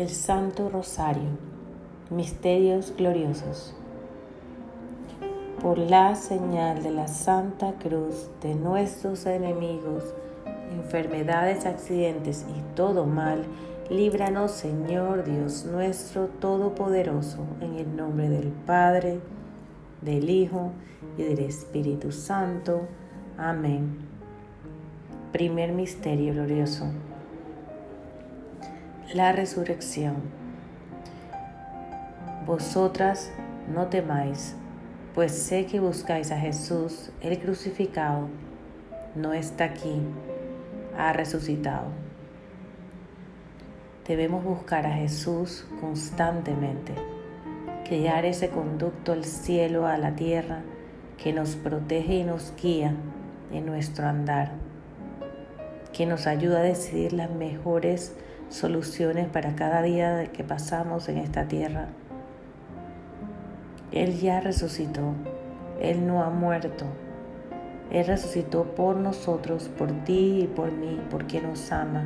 el Santo Rosario, misterios gloriosos. Por la señal de la Santa Cruz de nuestros enemigos, enfermedades, accidentes y todo mal, líbranos Señor Dios nuestro Todopoderoso, en el nombre del Padre, del Hijo y del Espíritu Santo. Amén. Primer misterio glorioso la resurrección. Vosotras no temáis, pues sé que buscáis a Jesús, el crucificado. No está aquí, ha resucitado. Debemos buscar a Jesús constantemente, crear ese conducto al cielo, a la tierra, que nos protege y nos guía en nuestro andar, que nos ayuda a decidir las mejores soluciones para cada día que pasamos en esta tierra. Él ya resucitó, Él no ha muerto. Él resucitó por nosotros, por ti y por mí, porque nos ama.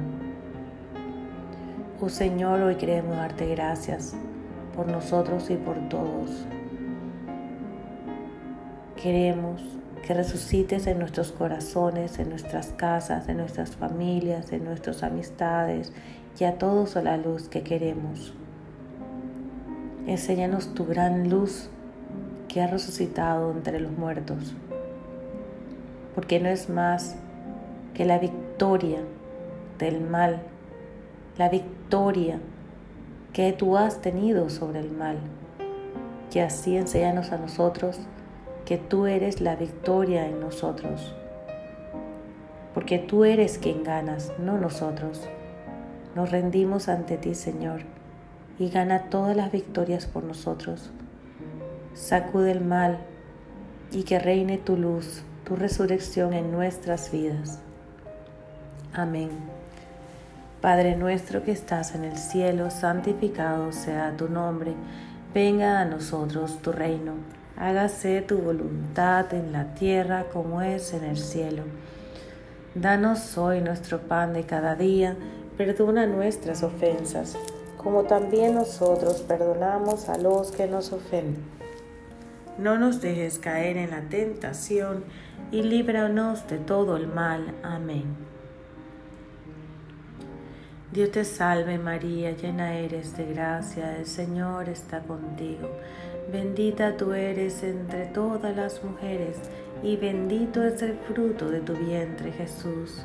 Oh Señor, hoy queremos darte gracias por nosotros y por todos. Queremos que resucites en nuestros corazones, en nuestras casas, en nuestras familias, en nuestras amistades y a todos la luz que queremos. Enséñanos tu gran luz que ha resucitado entre los muertos, porque no es más que la victoria del mal, la victoria que tú has tenido sobre el mal. Y así enséñanos a nosotros que tú eres la victoria en nosotros, porque tú eres quien ganas, no nosotros. Nos rendimos ante ti, Señor, y gana todas las victorias por nosotros. Sacude el mal y que reine tu luz, tu resurrección en nuestras vidas. Amén. Padre nuestro que estás en el cielo, santificado sea tu nombre. Venga a nosotros tu reino. Hágase tu voluntad en la tierra como es en el cielo. Danos hoy nuestro pan de cada día Perdona nuestras ofensas, como también nosotros perdonamos a los que nos ofenden. No nos dejes caer en la tentación y líbranos de todo el mal. Amén. Dios te salve María, llena eres de gracia, el Señor está contigo. Bendita tú eres entre todas las mujeres y bendito es el fruto de tu vientre Jesús.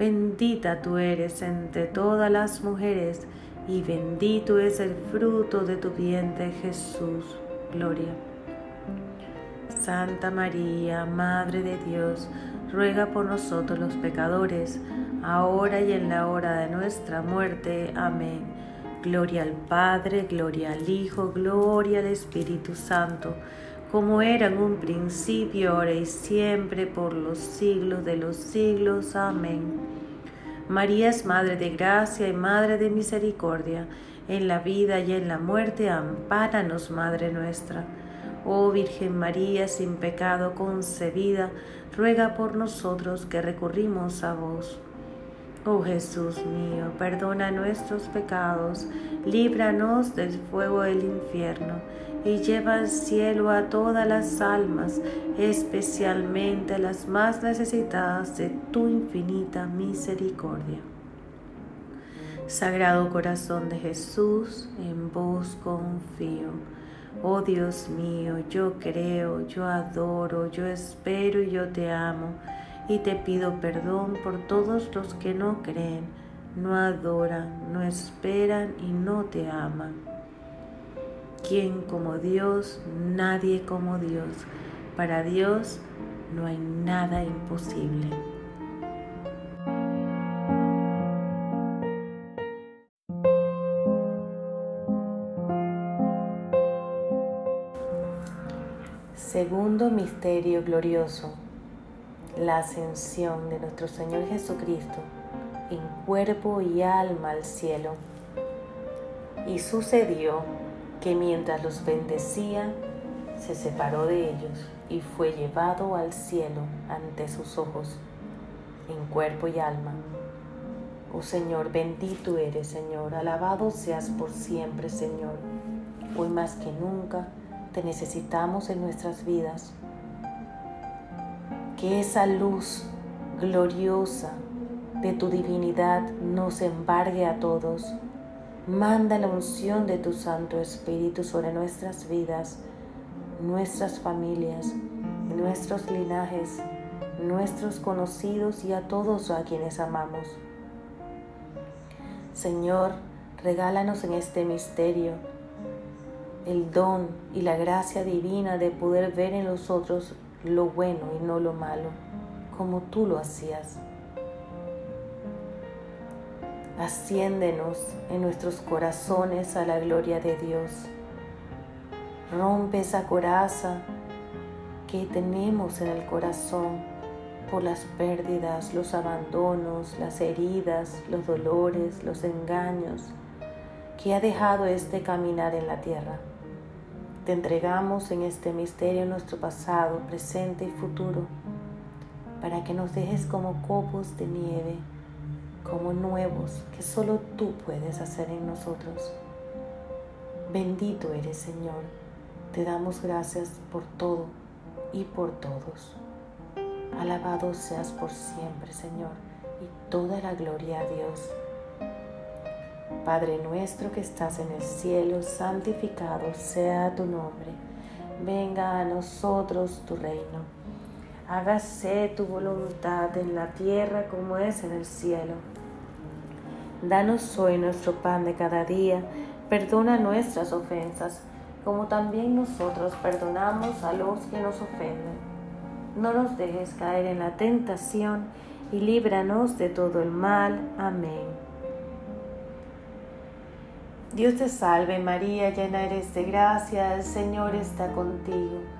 Bendita tú eres entre todas las mujeres, y bendito es el fruto de tu vientre Jesús. Gloria. Santa María, Madre de Dios, ruega por nosotros los pecadores, ahora y en la hora de nuestra muerte. Amén. Gloria al Padre, gloria al Hijo, gloria al Espíritu Santo como era en un principio, ahora y siempre, por los siglos de los siglos. Amén. María es Madre de Gracia y Madre de Misericordia, en la vida y en la muerte, ampáranos, Madre nuestra. Oh Virgen María, sin pecado concebida, ruega por nosotros que recurrimos a vos. Oh Jesús mío, perdona nuestros pecados, líbranos del fuego del infierno y lleva al cielo a todas las almas, especialmente a las más necesitadas de tu infinita misericordia. Sagrado corazón de Jesús, en vos confío. Oh Dios mío, yo creo, yo adoro, yo espero y yo te amo, y te pido perdón por todos los que no creen, no adoran, no esperan y no te aman. ¿Quién como Dios? Nadie como Dios. Para Dios no hay nada imposible. Segundo misterio glorioso, la ascensión de nuestro Señor Jesucristo en cuerpo y alma al cielo. Y sucedió que mientras los bendecía, se separó de ellos y fue llevado al cielo ante sus ojos, en cuerpo y alma. Oh Señor, bendito eres, Señor, alabado seas por siempre, Señor. Hoy más que nunca te necesitamos en nuestras vidas. Que esa luz gloriosa de tu divinidad nos embargue a todos Manda la unción de tu Santo Espíritu sobre nuestras vidas, nuestras familias, nuestros linajes, nuestros conocidos y a todos a quienes amamos. Señor, regálanos en este misterio el don y la gracia divina de poder ver en los otros lo bueno y no lo malo, como tú lo hacías. Asciéndenos en nuestros corazones a la gloria de Dios. Rompe esa coraza que tenemos en el corazón por las pérdidas, los abandonos, las heridas, los dolores, los engaños que ha dejado este caminar en la tierra. Te entregamos en este misterio nuestro pasado, presente y futuro, para que nos dejes como copos de nieve como nuevos que solo tú puedes hacer en nosotros. Bendito eres Señor, te damos gracias por todo y por todos. Alabado seas por siempre Señor y toda la gloria a Dios. Padre nuestro que estás en el cielo, santificado sea tu nombre. Venga a nosotros tu reino. Hágase tu voluntad en la tierra como es en el cielo. Danos hoy nuestro pan de cada día, perdona nuestras ofensas, como también nosotros perdonamos a los que nos ofenden. No nos dejes caer en la tentación y líbranos de todo el mal. Amén. Dios te salve María, llena eres de gracia, el Señor está contigo.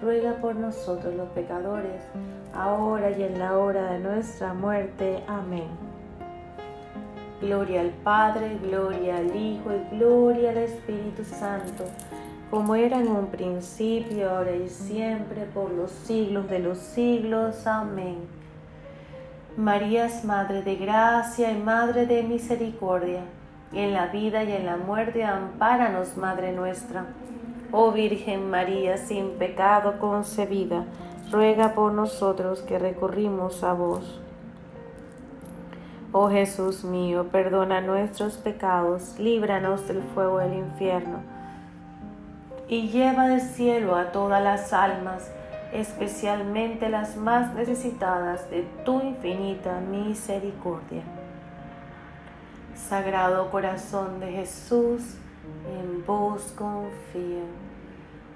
ruega por nosotros los pecadores, ahora y en la hora de nuestra muerte. Amén. Gloria al Padre, gloria al Hijo y gloria al Espíritu Santo, como era en un principio, ahora y siempre, por los siglos de los siglos. Amén. María es Madre de Gracia y Madre de Misericordia. En la vida y en la muerte, ampáranos, Madre nuestra. Oh Virgen María, sin pecado concebida, ruega por nosotros que recurrimos a vos. Oh Jesús mío, perdona nuestros pecados, líbranos del fuego del infierno, y lleva del cielo a todas las almas, especialmente las más necesitadas de tu infinita misericordia. Sagrado corazón de Jesús, en vos confío.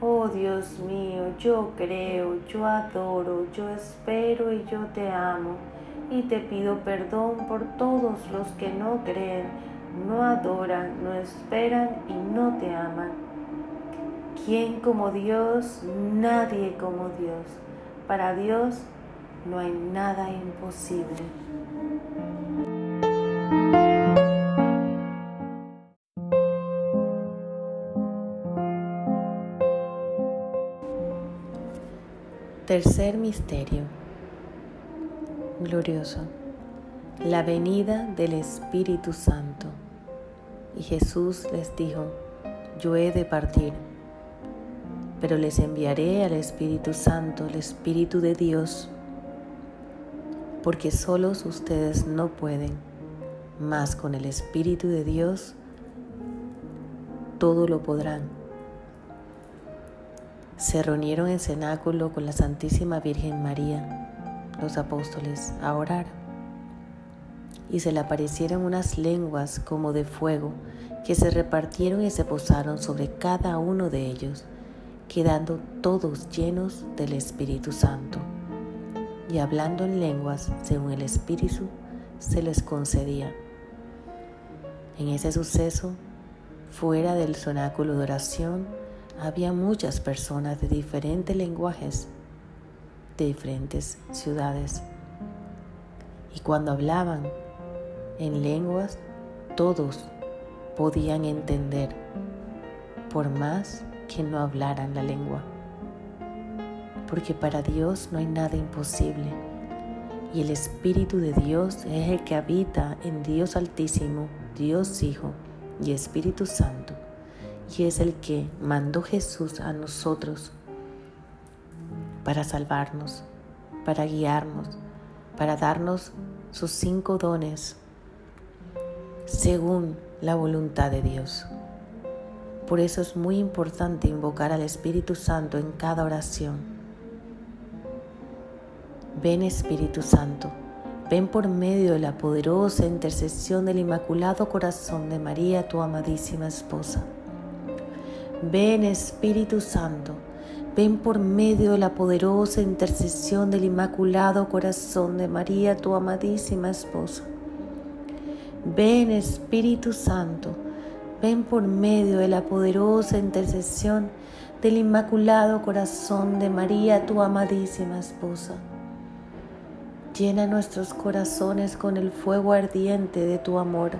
Oh Dios mío, yo creo, yo adoro, yo espero y yo te amo. Y te pido perdón por todos los que no creen, no adoran, no esperan y no te aman. ¿Quién como Dios? Nadie como Dios. Para Dios no hay nada imposible. Tercer misterio. Glorioso. La venida del Espíritu Santo. Y Jesús les dijo, yo he de partir, pero les enviaré al Espíritu Santo, el Espíritu de Dios, porque solos ustedes no pueden, mas con el Espíritu de Dios todo lo podrán se reunieron en cenáculo con la Santísima Virgen María, los apóstoles, a orar. Y se le aparecieron unas lenguas como de fuego que se repartieron y se posaron sobre cada uno de ellos, quedando todos llenos del Espíritu Santo. Y hablando en lenguas según el Espíritu, se les concedía. En ese suceso, fuera del cenáculo de oración, había muchas personas de diferentes lenguajes, de diferentes ciudades. Y cuando hablaban en lenguas, todos podían entender, por más que no hablaran la lengua. Porque para Dios no hay nada imposible. Y el Espíritu de Dios es el que habita en Dios Altísimo, Dios Hijo y Espíritu Santo y es el que mandó Jesús a nosotros para salvarnos, para guiarnos, para darnos sus cinco dones según la voluntad de Dios. Por eso es muy importante invocar al Espíritu Santo en cada oración. Ven Espíritu Santo, ven por medio de la poderosa intercesión del Inmaculado Corazón de María, tu amadísima esposa. Ven Espíritu Santo, ven por medio de la poderosa intercesión del Inmaculado Corazón de María, tu amadísima esposa. Ven Espíritu Santo, ven por medio de la poderosa intercesión del Inmaculado Corazón de María, tu amadísima esposa. Llena nuestros corazones con el fuego ardiente de tu amor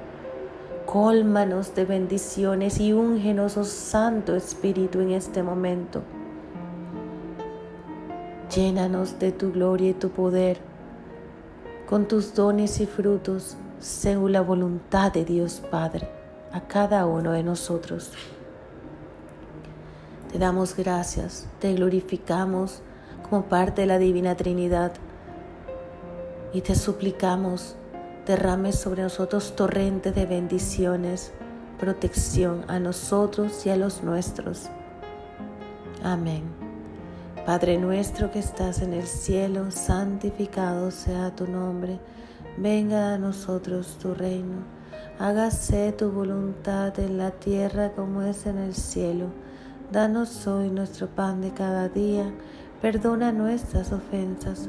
Cólmanos de bendiciones y úngenos, oh Santo Espíritu, en este momento. Llénanos de tu gloria y tu poder, con tus dones y frutos, según la voluntad de Dios Padre, a cada uno de nosotros. Te damos gracias, te glorificamos como parte de la Divina Trinidad y te suplicamos derrame sobre nosotros torrentes de bendiciones, protección a nosotros y a los nuestros. Amén. Padre nuestro que estás en el cielo, santificado sea tu nombre. Venga a nosotros tu reino. Hágase tu voluntad en la tierra como es en el cielo. Danos hoy nuestro pan de cada día. Perdona nuestras ofensas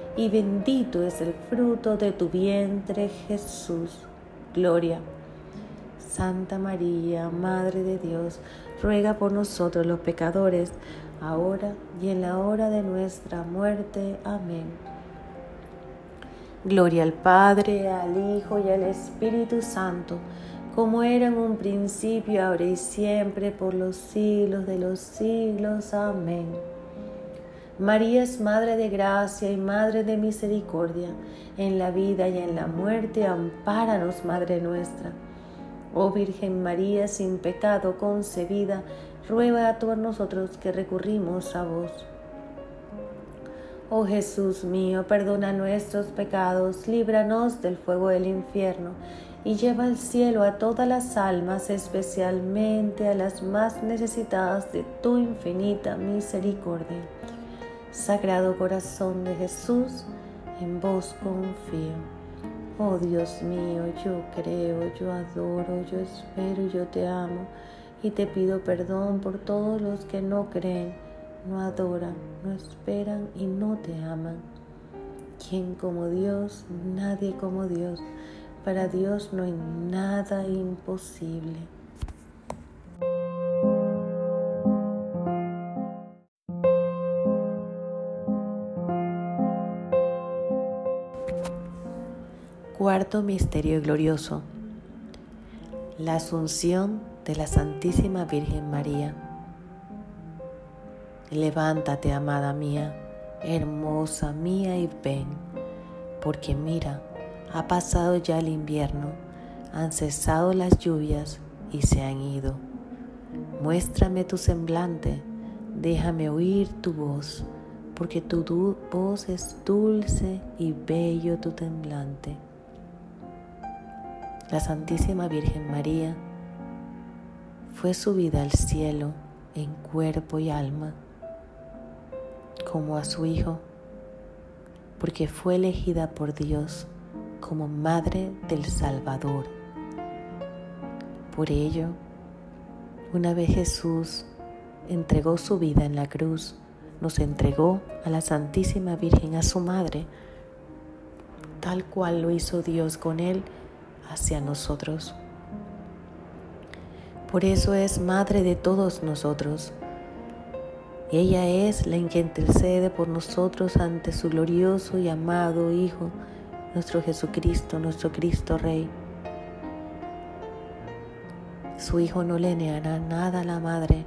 y bendito es el fruto de tu vientre Jesús. Gloria. Santa María, Madre de Dios, ruega por nosotros los pecadores, ahora y en la hora de nuestra muerte. Amén. Gloria al Padre, al Hijo y al Espíritu Santo, como era en un principio, ahora y siempre, por los siglos de los siglos. Amén. María es Madre de Gracia y Madre de Misericordia, en la vida y en la muerte, ampáranos, Madre nuestra. Oh Virgen María, sin pecado concebida, ruega a todos nosotros que recurrimos a vos. Oh Jesús mío, perdona nuestros pecados, líbranos del fuego del infierno y lleva al cielo a todas las almas, especialmente a las más necesitadas de tu infinita misericordia. Sagrado corazón de Jesús, en vos confío. Oh Dios mío, yo creo, yo adoro, yo espero yo te amo y te pido perdón por todos los que no creen, no adoran, no esperan y no te aman. ¿Quién como Dios? Nadie como Dios. Para Dios no hay nada imposible. Cuarto Misterio Glorioso. La Asunción de la Santísima Virgen María. Levántate, amada mía, hermosa mía, y ven, porque mira, ha pasado ya el invierno, han cesado las lluvias y se han ido. Muéstrame tu semblante, déjame oír tu voz, porque tu voz es dulce y bello tu temblante la Santísima Virgen María fue subida al cielo en cuerpo y alma, como a su Hijo, porque fue elegida por Dios como Madre del Salvador. Por ello, una vez Jesús entregó su vida en la cruz, nos entregó a la Santísima Virgen, a su Madre, tal cual lo hizo Dios con Él hacia nosotros. Por eso es Madre de todos nosotros. Ella es la que intercede por nosotros ante su glorioso y amado Hijo, nuestro Jesucristo, nuestro Cristo Rey. Su Hijo no le negará nada a la Madre,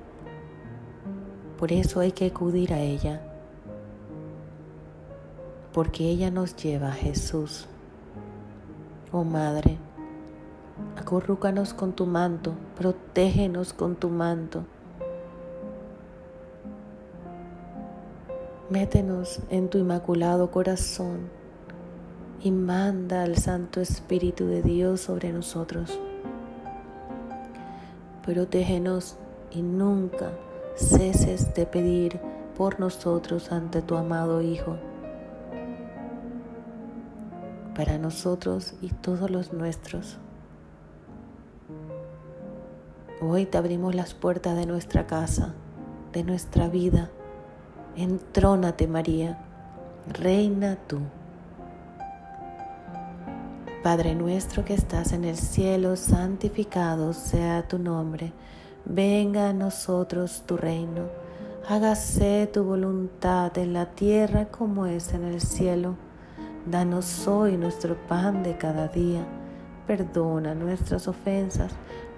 por eso hay que acudir a ella, porque ella nos lleva a Jesús. Oh Madre, acurrúcanos con tu manto, protégenos con tu manto Métenos en tu inmaculado corazón y manda al Santo Espíritu de Dios sobre nosotros. Protégenos y nunca ceses de pedir por nosotros ante tu amado Hijo, para nosotros y todos los nuestros. Hoy te abrimos las puertas de nuestra casa, de nuestra vida Entrónate María, reina tú. Padre nuestro que estás en el cielo, santificado sea tu nombre. Venga a nosotros tu reino. Hágase tu voluntad en la tierra como es en el cielo. Danos hoy nuestro pan de cada día. Perdona nuestras ofensas,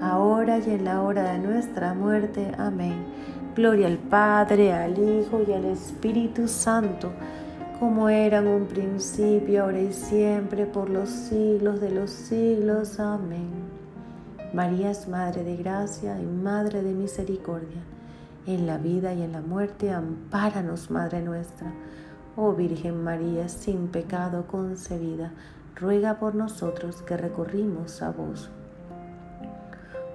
ahora y en la hora de nuestra muerte. Amén. Gloria al Padre, al Hijo y al Espíritu Santo, como era en un principio, ahora y siempre, por los siglos de los siglos. Amén. María es Madre de Gracia y Madre de Misericordia. En la vida y en la muerte, ampáranos, Madre nuestra. Oh Virgen María, sin pecado concebida, ruega por nosotros que recurrimos a vos.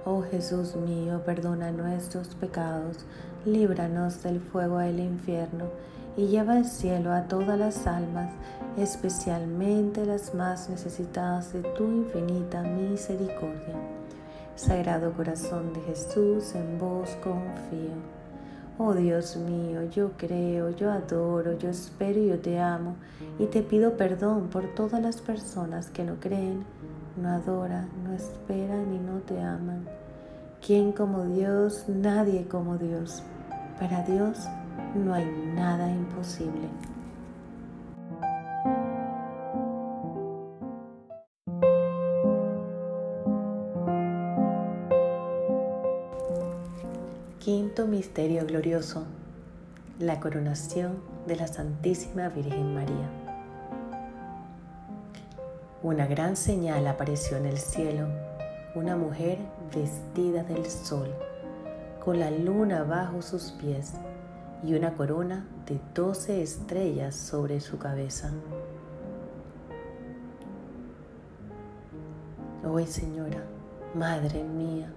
Oh Jesús mío, perdona nuestros pecados, líbranos del fuego del infierno y lleva al cielo a todas las almas, especialmente las más necesitadas de tu infinita misericordia. Sagrado Corazón de Jesús, en vos confío. Oh Dios mío, yo creo, yo adoro, yo espero y yo te amo y te pido perdón por todas las personas que no creen, no adoran, no esperan y no te aman. ¿Quién como Dios? Nadie como Dios. Para Dios no hay nada imposible. Quinto Misterio Glorioso. La coronación de la Santísima Virgen María. Una gran señal apareció en el cielo, una mujer vestida del sol, con la luna bajo sus pies y una corona de doce estrellas sobre su cabeza. Hoy, Señora, Madre mía,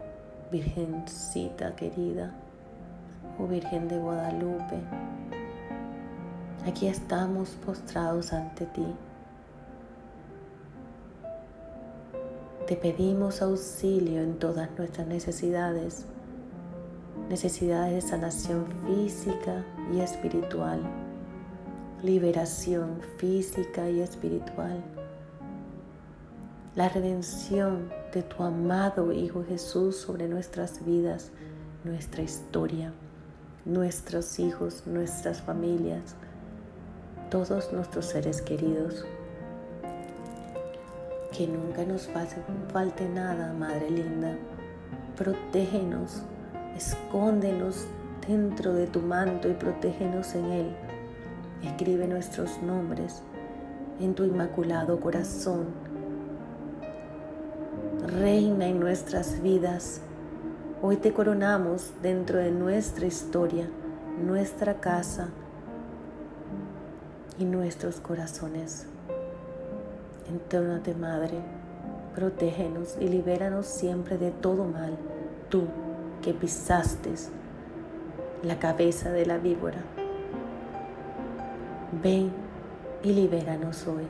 Virgencita querida, oh Virgen de Guadalupe, aquí estamos postrados ante ti. Te pedimos auxilio en todas nuestras necesidades, necesidades de sanación física y espiritual, liberación física y espiritual la redención de tu amado Hijo Jesús sobre nuestras vidas, nuestra historia, nuestros hijos, nuestras familias, todos nuestros seres queridos. Que nunca nos falte nada, Madre linda. Protégenos, escóndenos dentro de tu manto y protégenos en él. Escribe nuestros nombres en tu inmaculado corazón reina en nuestras vidas. Hoy te coronamos dentro de nuestra historia, nuestra casa y nuestros corazones. Entórnate, Madre, protégenos y libéranos siempre de todo mal, tú que pisaste la cabeza de la víbora. Ven y libéranos hoy.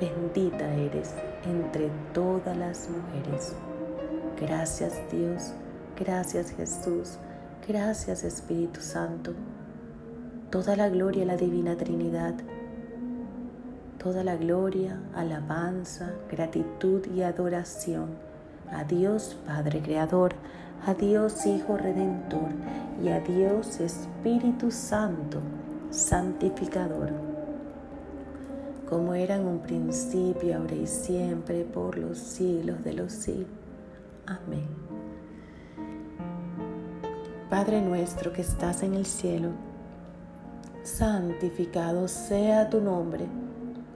Bendita eres entre todas las mujeres. Gracias Dios, gracias Jesús, gracias Espíritu Santo. Toda la gloria a la Divina Trinidad. Toda la gloria, alabanza, gratitud y adoración a Dios Padre Creador, a Dios Hijo Redentor y a Dios Espíritu Santo, Santificador como era en un principio, ahora y siempre, por los siglos de los siglos. Amén. Padre nuestro que estás en el cielo, santificado sea tu nombre,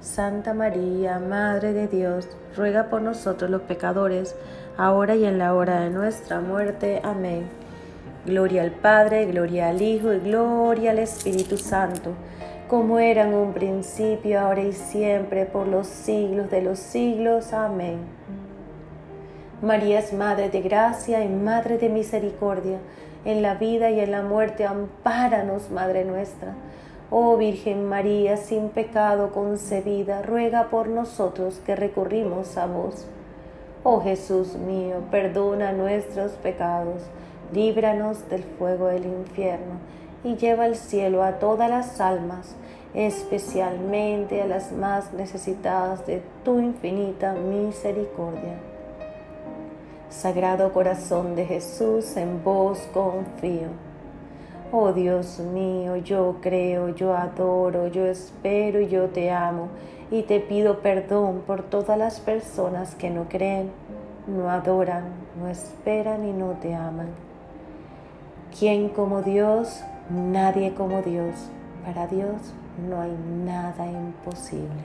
Santa María, Madre de Dios, ruega por nosotros los pecadores, ahora y en la hora de nuestra muerte. Amén. Gloria al Padre, gloria al Hijo y gloria al Espíritu Santo, como era en un principio, ahora y siempre, por los siglos de los siglos. Amén. María es Madre de gracia y Madre de misericordia, en la vida y en la muerte, ampáranos, Madre nuestra. Oh Virgen María, sin pecado concebida, ruega por nosotros que recurrimos a vos. Oh Jesús mío, perdona nuestros pecados, líbranos del fuego del infierno y lleva al cielo a todas las almas, especialmente a las más necesitadas de tu infinita misericordia. Sagrado corazón de Jesús, en vos confío. Oh Dios mío, yo creo, yo adoro, yo espero y yo te amo y te pido perdón por todas las personas que no creen, no adoran, no esperan y no te aman. ¿Quién como Dios? Nadie como Dios. Para Dios no hay nada imposible.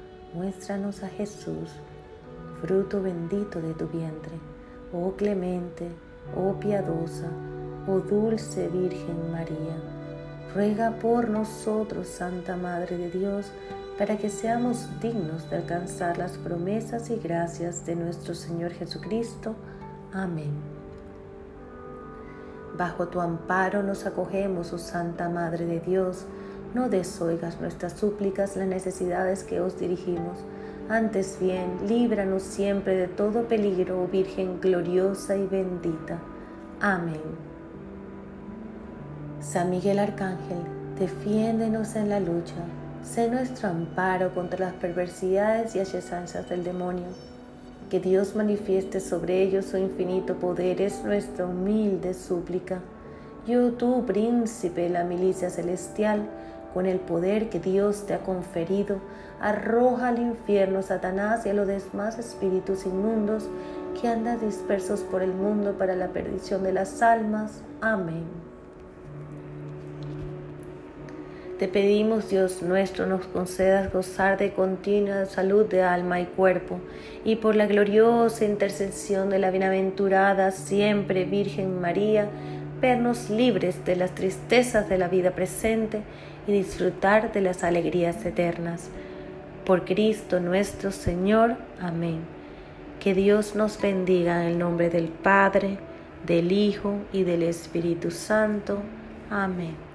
muéstranos a Jesús, fruto bendito de tu vientre, oh clemente, oh piadosa, oh dulce Virgen María. Ruega por nosotros, Santa Madre de Dios, para que seamos dignos de alcanzar las promesas y gracias de nuestro Señor Jesucristo. Amén. Bajo tu amparo nos acogemos, oh Santa Madre de Dios. No desoigas nuestras súplicas, las necesidades que os dirigimos. Antes bien, líbranos siempre de todo peligro, oh Virgen gloriosa y bendita. Amén. San Miguel Arcángel, defiéndenos en la lucha. Sé nuestro amparo contra las perversidades y asechanzas del demonio. Que Dios manifieste sobre ellos su infinito poder es nuestra humilde súplica. Yo, tú, príncipe de la milicia celestial, con el poder que Dios te ha conferido, arroja al infierno Satanás y a los demás espíritus inmundos que andan dispersos por el mundo para la perdición de las almas. Amén. Te pedimos, Dios nuestro, nos concedas gozar de continua salud de alma y cuerpo, y por la gloriosa intercesión de la bienaventurada siempre Virgen María, vernos libres de las tristezas de la vida presente y disfrutar de las alegrías eternas. Por Cristo nuestro Señor. Amén. Que Dios nos bendiga en el nombre del Padre, del Hijo y del Espíritu Santo. Amén.